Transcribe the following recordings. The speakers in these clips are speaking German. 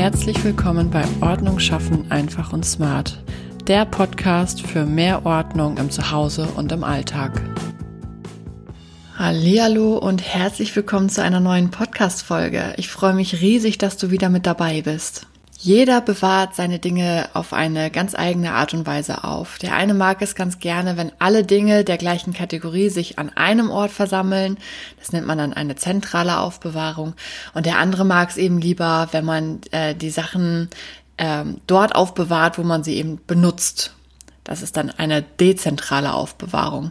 Herzlich willkommen bei Ordnung schaffen einfach und smart, der Podcast für mehr Ordnung im Zuhause und im Alltag. Hallo und herzlich willkommen zu einer neuen Podcast Folge. Ich freue mich riesig, dass du wieder mit dabei bist. Jeder bewahrt seine Dinge auf eine ganz eigene Art und Weise auf. Der eine mag es ganz gerne, wenn alle Dinge der gleichen Kategorie sich an einem Ort versammeln. Das nennt man dann eine zentrale Aufbewahrung. Und der andere mag es eben lieber, wenn man äh, die Sachen äh, dort aufbewahrt, wo man sie eben benutzt das ist dann eine dezentrale Aufbewahrung.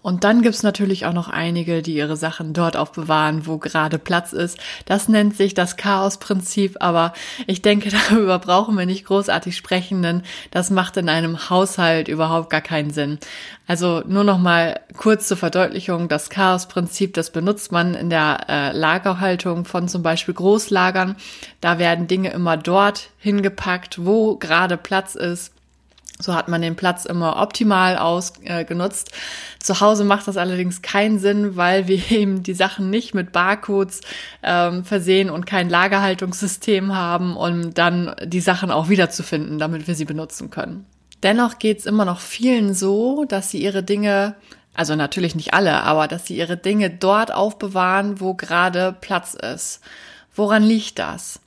Und dann gibt's natürlich auch noch einige, die ihre Sachen dort aufbewahren, wo gerade Platz ist. Das nennt sich das Chaos-Prinzip, aber ich denke, darüber brauchen wir nicht großartig sprechen, denn das macht in einem Haushalt überhaupt gar keinen Sinn. Also nur noch mal kurz zur Verdeutlichung, das Chaos-Prinzip, das benutzt man in der äh, Lagerhaltung von zum Beispiel Großlagern. Da werden Dinge immer dort hingepackt, wo gerade Platz ist so hat man den Platz immer optimal ausgenutzt. Äh, Zu Hause macht das allerdings keinen Sinn, weil wir eben die Sachen nicht mit Barcodes ähm, versehen und kein Lagerhaltungssystem haben, um dann die Sachen auch wiederzufinden, damit wir sie benutzen können. Dennoch geht's immer noch vielen so, dass sie ihre Dinge, also natürlich nicht alle, aber dass sie ihre Dinge dort aufbewahren, wo gerade Platz ist. Woran liegt das?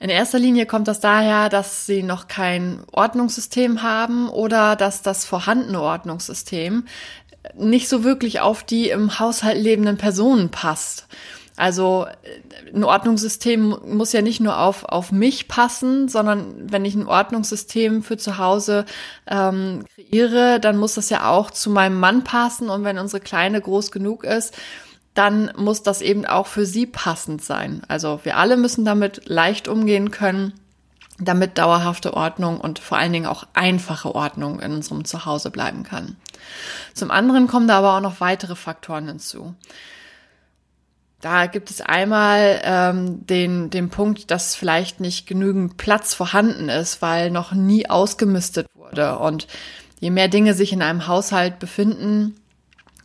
In erster Linie kommt das daher, dass sie noch kein Ordnungssystem haben oder dass das vorhandene Ordnungssystem nicht so wirklich auf die im Haushalt lebenden Personen passt. Also ein Ordnungssystem muss ja nicht nur auf, auf mich passen, sondern wenn ich ein Ordnungssystem für zu Hause ähm, kreiere, dann muss das ja auch zu meinem Mann passen. Und wenn unsere Kleine groß genug ist, dann muss das eben auch für sie passend sein. Also wir alle müssen damit leicht umgehen können, damit dauerhafte Ordnung und vor allen Dingen auch einfache Ordnung in unserem Zuhause bleiben kann. Zum anderen kommen da aber auch noch weitere Faktoren hinzu. Da gibt es einmal ähm, den, den Punkt, dass vielleicht nicht genügend Platz vorhanden ist, weil noch nie ausgemistet wurde. Und je mehr Dinge sich in einem Haushalt befinden,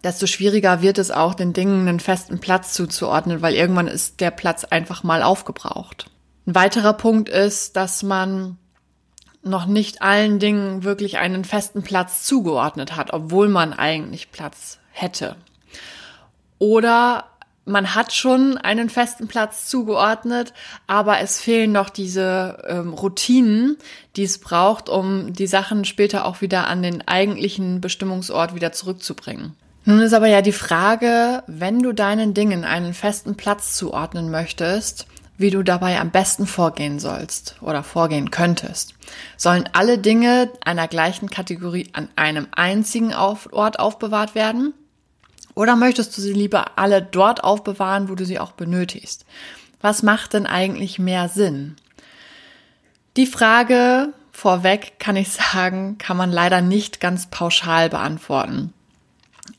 desto schwieriger wird es auch, den Dingen einen festen Platz zuzuordnen, weil irgendwann ist der Platz einfach mal aufgebraucht. Ein weiterer Punkt ist, dass man noch nicht allen Dingen wirklich einen festen Platz zugeordnet hat, obwohl man eigentlich Platz hätte. Oder man hat schon einen festen Platz zugeordnet, aber es fehlen noch diese ähm, Routinen, die es braucht, um die Sachen später auch wieder an den eigentlichen Bestimmungsort wieder zurückzubringen. Nun ist aber ja die Frage, wenn du deinen Dingen einen festen Platz zuordnen möchtest, wie du dabei am besten vorgehen sollst oder vorgehen könntest. Sollen alle Dinge einer gleichen Kategorie an einem einzigen Ort aufbewahrt werden? Oder möchtest du sie lieber alle dort aufbewahren, wo du sie auch benötigst? Was macht denn eigentlich mehr Sinn? Die Frage vorweg kann ich sagen, kann man leider nicht ganz pauschal beantworten.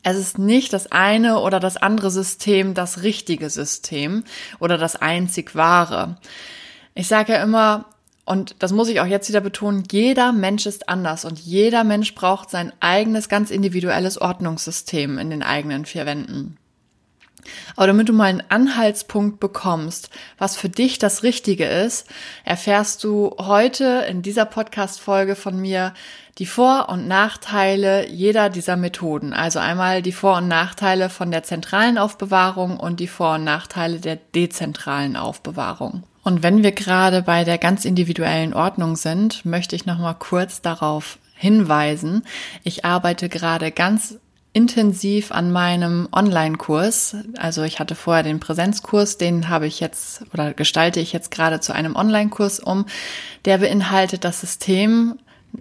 Es ist nicht das eine oder das andere System das richtige System oder das einzig wahre. Ich sage ja immer, und das muss ich auch jetzt wieder betonen, jeder Mensch ist anders und jeder Mensch braucht sein eigenes, ganz individuelles Ordnungssystem in den eigenen vier Wänden. Aber damit du mal einen Anhaltspunkt bekommst, was für dich das Richtige ist, erfährst du heute in dieser Podcast-Folge von mir die Vor- und Nachteile jeder dieser Methoden. Also einmal die Vor- und Nachteile von der zentralen Aufbewahrung und die Vor- und Nachteile der dezentralen Aufbewahrung. Und wenn wir gerade bei der ganz individuellen Ordnung sind, möchte ich noch mal kurz darauf hinweisen. Ich arbeite gerade ganz intensiv an meinem Online-Kurs. Also ich hatte vorher den Präsenzkurs, den habe ich jetzt oder gestalte ich jetzt gerade zu einem Online-Kurs um. Der beinhaltet das System,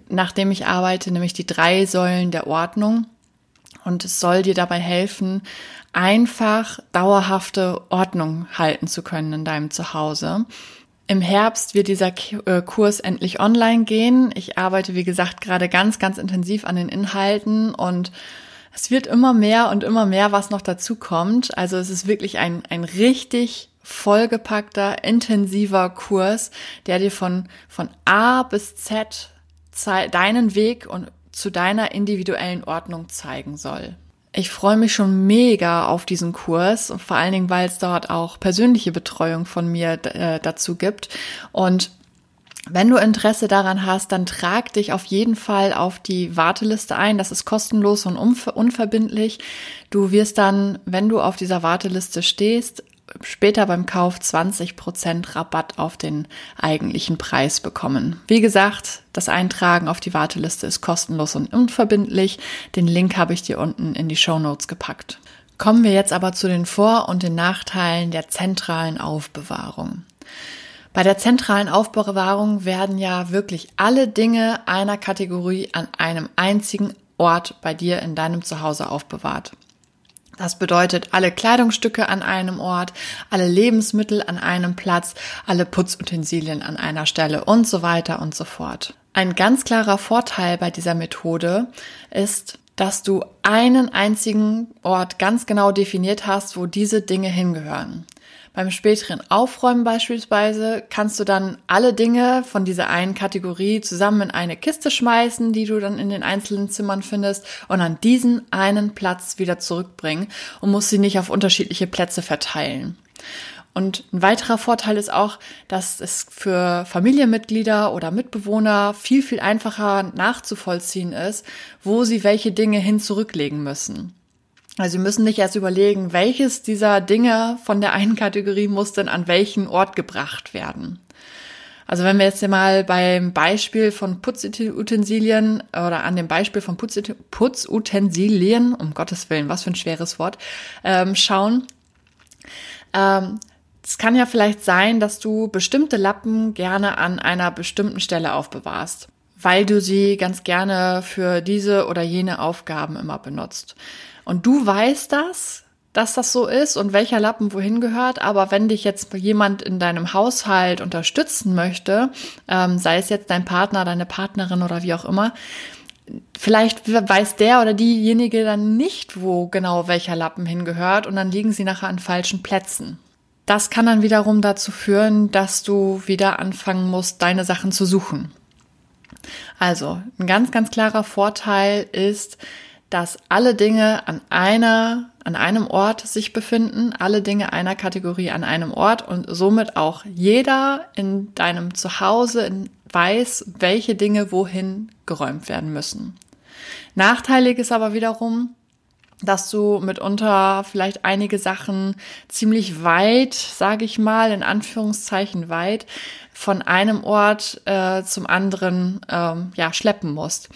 nach dem ich arbeite, nämlich die drei Säulen der Ordnung. Und es soll dir dabei helfen, einfach dauerhafte Ordnung halten zu können in deinem Zuhause. Im Herbst wird dieser äh, Kurs endlich online gehen. Ich arbeite, wie gesagt, gerade ganz, ganz intensiv an den Inhalten und es wird immer mehr und immer mehr, was noch dazu kommt. Also es ist wirklich ein, ein richtig vollgepackter, intensiver Kurs, der dir von, von A bis Z deinen Weg und zu deiner individuellen Ordnung zeigen soll. Ich freue mich schon mega auf diesen Kurs und vor allen Dingen, weil es dort auch persönliche Betreuung von mir äh, dazu gibt. Und Wenn du Interesse daran hast, dann trag dich auf jeden Fall auf die Warteliste ein. Das ist kostenlos und unverbindlich. Du wirst dann, wenn du auf dieser Warteliste stehst, später beim Kauf 20% Rabatt auf den eigentlichen Preis bekommen. Wie gesagt, das Eintragen auf die Warteliste ist kostenlos und unverbindlich. Den Link habe ich dir unten in die Show Notes gepackt. Kommen wir jetzt aber zu den Vor- und den Nachteilen der zentralen Aufbewahrung. Bei der zentralen Aufbewahrung werden ja wirklich alle Dinge einer Kategorie an einem einzigen Ort bei dir in deinem Zuhause aufbewahrt. Das bedeutet alle Kleidungsstücke an einem Ort, alle Lebensmittel an einem Platz, alle Putzutensilien an einer Stelle und so weiter und so fort. Ein ganz klarer Vorteil bei dieser Methode ist, dass du einen einzigen Ort ganz genau definiert hast, wo diese Dinge hingehören. Beim späteren Aufräumen beispielsweise kannst du dann alle Dinge von dieser einen Kategorie zusammen in eine Kiste schmeißen, die du dann in den einzelnen Zimmern findest und an diesen einen Platz wieder zurückbringen und musst sie nicht auf unterschiedliche Plätze verteilen. Und ein weiterer Vorteil ist auch, dass es für Familienmitglieder oder Mitbewohner viel, viel einfacher nachzuvollziehen ist, wo sie welche Dinge hin zurücklegen müssen. Also Sie müssen nicht erst überlegen, welches dieser Dinge von der einen Kategorie muss denn an welchen Ort gebracht werden. Also wenn wir jetzt mal beim Beispiel von Putzutensilien oder an dem Beispiel von Putzutensilien, um Gottes Willen, was für ein schweres Wort, ähm, schauen. Ähm, es kann ja vielleicht sein, dass du bestimmte Lappen gerne an einer bestimmten Stelle aufbewahrst, weil du sie ganz gerne für diese oder jene Aufgaben immer benutzt. Und du weißt das, dass das so ist und welcher Lappen wohin gehört. Aber wenn dich jetzt jemand in deinem Haushalt unterstützen möchte, ähm, sei es jetzt dein Partner, deine Partnerin oder wie auch immer, vielleicht weiß der oder diejenige dann nicht, wo genau welcher Lappen hingehört und dann liegen sie nachher an falschen Plätzen. Das kann dann wiederum dazu führen, dass du wieder anfangen musst, deine Sachen zu suchen. Also, ein ganz, ganz klarer Vorteil ist, dass alle Dinge an einer, an einem Ort sich befinden, alle Dinge einer Kategorie an einem Ort und somit auch jeder in deinem Zuhause weiß, welche Dinge wohin geräumt werden müssen. Nachteilig ist aber wiederum, dass du mitunter vielleicht einige Sachen ziemlich weit, sage ich mal, in Anführungszeichen weit, von einem Ort äh, zum anderen ähm, ja schleppen musst.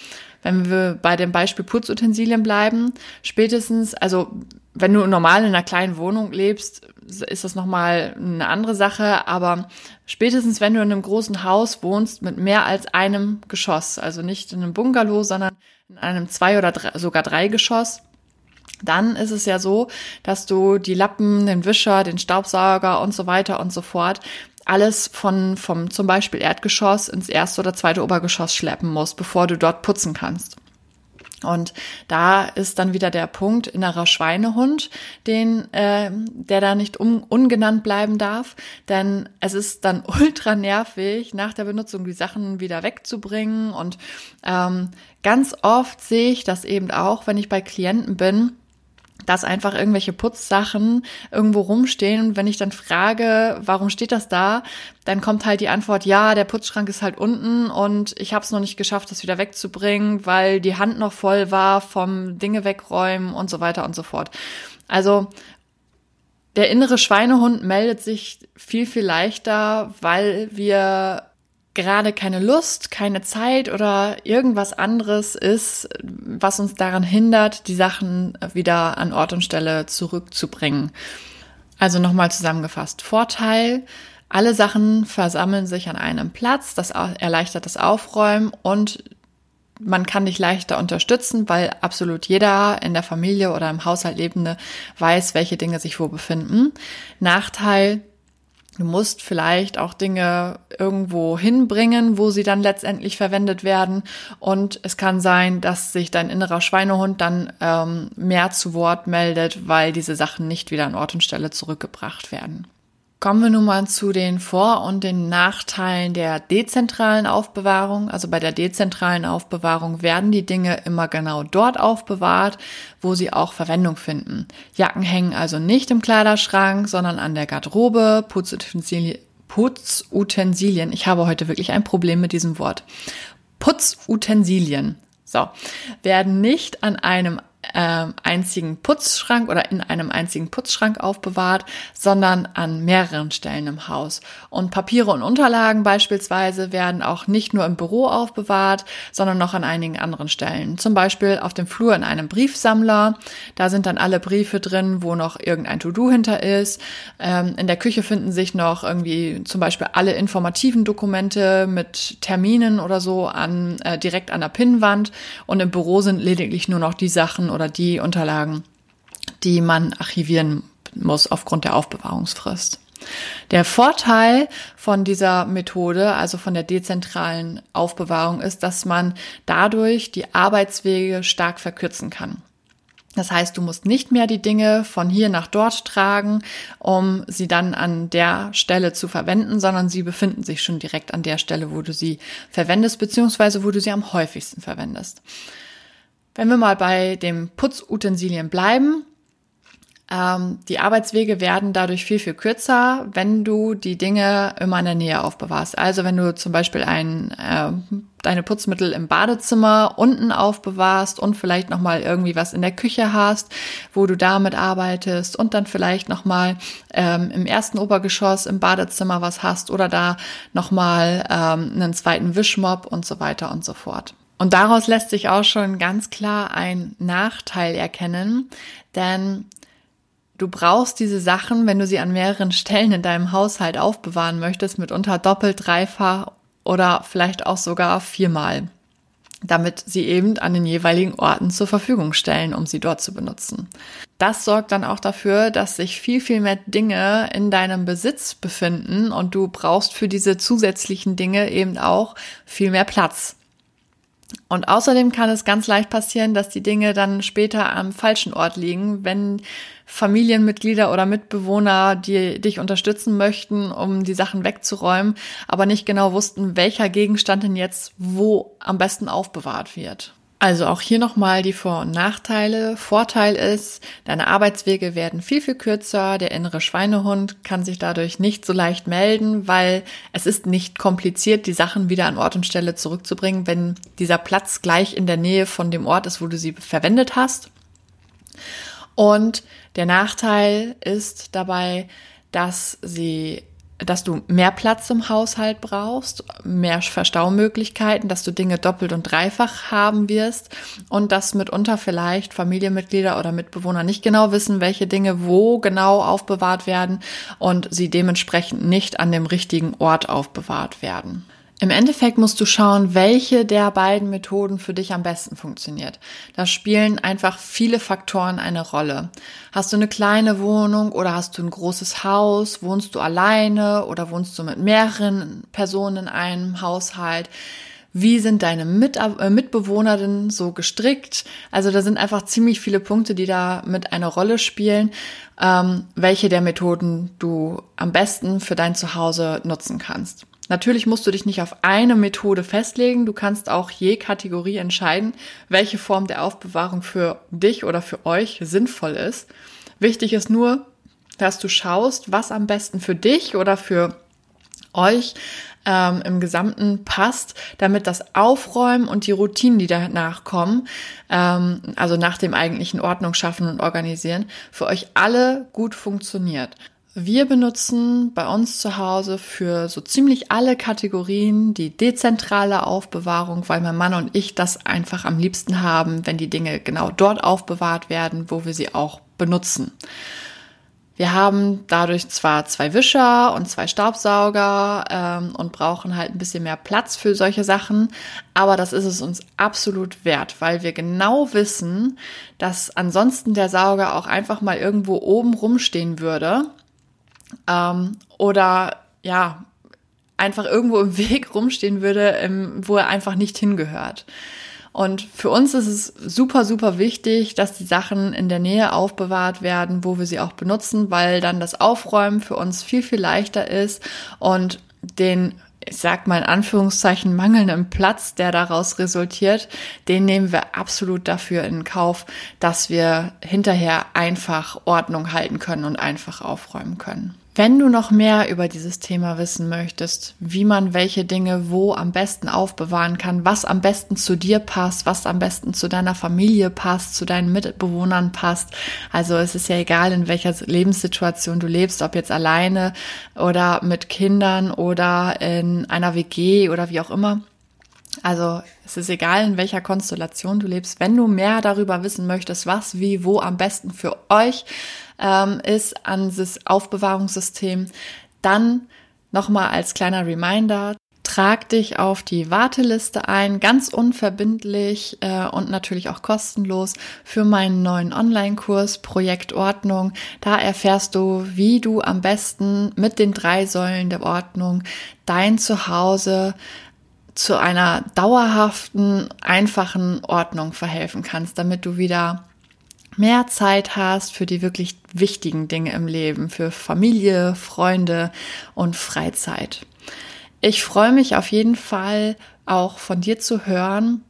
Wenn wir bei dem Beispiel Putzutensilien bleiben, spätestens, also wenn du normal in einer kleinen Wohnung lebst, ist das nochmal eine andere Sache, aber spätestens wenn du in einem großen Haus wohnst mit mehr als einem Geschoss, also nicht in einem Bungalow, sondern in einem zwei oder drei, sogar drei Geschoss, dann ist es ja so, dass du die Lappen, den Wischer, den Staubsauger und so weiter und so fort alles von, vom zum Beispiel Erdgeschoss ins erste oder zweite Obergeschoss schleppen musst, bevor du dort putzen kannst. Und da ist dann wieder der Punkt innerer Schweinehund, den, äh, der da nicht um, ungenannt bleiben darf, denn es ist dann ultra nervig, nach der Benutzung die Sachen wieder wegzubringen. Und ähm, ganz oft sehe ich das eben auch, wenn ich bei Klienten bin, dass einfach irgendwelche Putzsachen irgendwo rumstehen. Und wenn ich dann frage, warum steht das da, dann kommt halt die Antwort, ja, der Putzschrank ist halt unten und ich habe es noch nicht geschafft, das wieder wegzubringen, weil die Hand noch voll war vom Dinge wegräumen und so weiter und so fort. Also der innere Schweinehund meldet sich viel, viel leichter, weil wir gerade keine Lust, keine Zeit oder irgendwas anderes ist, was uns daran hindert, die Sachen wieder an Ort und Stelle zurückzubringen. Also nochmal zusammengefasst. Vorteil, alle Sachen versammeln sich an einem Platz, das erleichtert das Aufräumen und man kann dich leichter unterstützen, weil absolut jeder in der Familie oder im Haushalt Lebende weiß, welche Dinge sich wo befinden. Nachteil, Du musst vielleicht auch Dinge irgendwo hinbringen, wo sie dann letztendlich verwendet werden. Und es kann sein, dass sich dein innerer Schweinehund dann ähm, mehr zu Wort meldet, weil diese Sachen nicht wieder an Ort und Stelle zurückgebracht werden. Kommen wir nun mal zu den Vor- und den Nachteilen der dezentralen Aufbewahrung. Also bei der dezentralen Aufbewahrung werden die Dinge immer genau dort aufbewahrt, wo sie auch Verwendung finden. Jacken hängen also nicht im Kleiderschrank, sondern an der Garderobe, Putzutensilien Putzutensilien, ich habe heute wirklich ein Problem mit diesem Wort, Putzutensilien, so, werden nicht an einem äh, einzigen Putzschrank oder in einem einzigen Putzschrank aufbewahrt, sondern an mehreren Stellen im Haus. Und Papiere und Unterlagen beispielsweise werden auch nicht nur im Büro aufbewahrt, sondern noch an einigen anderen Stellen. Zum Beispiel auf dem Flur in einem Briefsammler. Da sind dann alle Briefe drin, wo noch irgendein To-Do hinter ist. Ähm, in der Küche finden sich noch irgendwie zum Beispiel alle informativen Dokumente mit Terminen oder so an, äh, direkt an der Pinnwand. Und im Büro sind lediglich nur noch die Sachen oder die Unterlagen, die man archivieren muss aufgrund der Aufbewahrungsfrist. Der Vorteil von dieser Methode, also von der dezentralen Aufbewahrung, ist, dass man dadurch die Arbeitswege stark verkürzen kann. Das heißt, du musst nicht mehr die Dinge von hier nach dort tragen, um sie dann an der Stelle zu verwenden, sondern sie befinden sich schon direkt an der Stelle, wo du sie verwendest, beziehungsweise wo du sie am häufigsten verwendest. Wenn wir mal bei dem Putzutensilien bleiben, ähm, die Arbeitswege werden dadurch viel, viel kürzer, wenn du die Dinge immer in der Nähe aufbewahrst. Also wenn du zum Beispiel ein, äh, deine Putzmittel im Badezimmer unten aufbewahrst und vielleicht nochmal irgendwie was in der Küche hast, wo du damit arbeitest und dann vielleicht nochmal ähm, im ersten Obergeschoss im Badezimmer was hast oder da nochmal ähm, einen zweiten Wischmob und so weiter und so fort. Und daraus lässt sich auch schon ganz klar ein Nachteil erkennen, denn du brauchst diese Sachen, wenn du sie an mehreren Stellen in deinem Haushalt aufbewahren möchtest, mitunter doppelt, dreifach oder vielleicht auch sogar viermal, damit sie eben an den jeweiligen Orten zur Verfügung stellen, um sie dort zu benutzen. Das sorgt dann auch dafür, dass sich viel, viel mehr Dinge in deinem Besitz befinden und du brauchst für diese zusätzlichen Dinge eben auch viel mehr Platz. Und außerdem kann es ganz leicht passieren, dass die Dinge dann später am falschen Ort liegen, wenn Familienmitglieder oder Mitbewohner, die dich unterstützen möchten, um die Sachen wegzuräumen, aber nicht genau wussten, welcher Gegenstand denn jetzt wo am besten aufbewahrt wird. Also auch hier nochmal die Vor- und Nachteile. Vorteil ist, deine Arbeitswege werden viel, viel kürzer. Der innere Schweinehund kann sich dadurch nicht so leicht melden, weil es ist nicht kompliziert, die Sachen wieder an Ort und Stelle zurückzubringen, wenn dieser Platz gleich in der Nähe von dem Ort ist, wo du sie verwendet hast. Und der Nachteil ist dabei, dass sie dass du mehr Platz im Haushalt brauchst, mehr Verstaumöglichkeiten, dass du Dinge doppelt und dreifach haben wirst und dass mitunter vielleicht Familienmitglieder oder Mitbewohner nicht genau wissen, welche Dinge wo genau aufbewahrt werden und sie dementsprechend nicht an dem richtigen Ort aufbewahrt werden. Im Endeffekt musst du schauen, welche der beiden Methoden für dich am besten funktioniert. Da spielen einfach viele Faktoren eine Rolle. Hast du eine kleine Wohnung oder hast du ein großes Haus? Wohnst du alleine oder wohnst du mit mehreren Personen in einem Haushalt? Wie sind deine mit äh, Mitbewohner denn so gestrickt? Also da sind einfach ziemlich viele Punkte, die da mit eine Rolle spielen, ähm, welche der Methoden du am besten für dein Zuhause nutzen kannst. Natürlich musst du dich nicht auf eine Methode festlegen. Du kannst auch je Kategorie entscheiden, welche Form der Aufbewahrung für dich oder für euch sinnvoll ist. Wichtig ist nur, dass du schaust, was am besten für dich oder für euch ähm, im Gesamten passt, damit das Aufräumen und die Routinen, die danach kommen, ähm, also nach dem eigentlichen Ordnung schaffen und organisieren, für euch alle gut funktioniert. Wir benutzen bei uns zu Hause für so ziemlich alle Kategorien die dezentrale Aufbewahrung, weil mein Mann und ich das einfach am liebsten haben, wenn die Dinge genau dort aufbewahrt werden, wo wir sie auch benutzen. Wir haben dadurch zwar zwei Wischer und zwei Staubsauger ähm, und brauchen halt ein bisschen mehr Platz für solche Sachen, aber das ist es uns absolut wert, weil wir genau wissen, dass ansonsten der Sauger auch einfach mal irgendwo oben rumstehen würde ähm, oder ja, einfach irgendwo im Weg rumstehen würde, ähm, wo er einfach nicht hingehört. Und für uns ist es super, super wichtig, dass die Sachen in der Nähe aufbewahrt werden, wo wir sie auch benutzen, weil dann das Aufräumen für uns viel, viel leichter ist und den ich sag mal in Anführungszeichen, mangelnden Platz, der daraus resultiert, den nehmen wir absolut dafür in Kauf, dass wir hinterher einfach Ordnung halten können und einfach aufräumen können. Wenn du noch mehr über dieses Thema wissen möchtest, wie man welche Dinge wo am besten aufbewahren kann, was am besten zu dir passt, was am besten zu deiner Familie passt, zu deinen Mitbewohnern passt, also es ist ja egal, in welcher Lebenssituation du lebst, ob jetzt alleine oder mit Kindern oder in einer WG oder wie auch immer. Also es ist egal, in welcher Konstellation du lebst. Wenn du mehr darüber wissen möchtest, was, wie, wo am besten für euch ähm, ist an das Aufbewahrungssystem, dann nochmal als kleiner Reminder, trag dich auf die Warteliste ein, ganz unverbindlich äh, und natürlich auch kostenlos für meinen neuen Online-Kurs Projekt Ordnung. Da erfährst du, wie du am besten mit den drei Säulen der Ordnung dein Zuhause zu einer dauerhaften, einfachen Ordnung verhelfen kannst, damit du wieder mehr Zeit hast für die wirklich wichtigen Dinge im Leben, für Familie, Freunde und Freizeit. Ich freue mich auf jeden Fall auch von dir zu hören,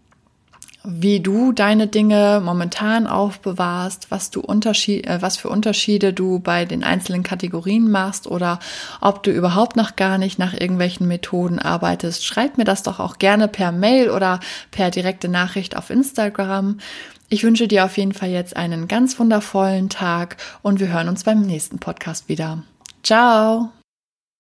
wie du deine Dinge momentan aufbewahrst, was du Unterschied, äh, was für Unterschiede du bei den einzelnen Kategorien machst oder ob du überhaupt noch gar nicht nach irgendwelchen Methoden arbeitest. Schreib mir das doch auch gerne per Mail oder per direkte Nachricht auf Instagram. Ich wünsche dir auf jeden Fall jetzt einen ganz wundervollen Tag und wir hören uns beim nächsten Podcast wieder. Ciao!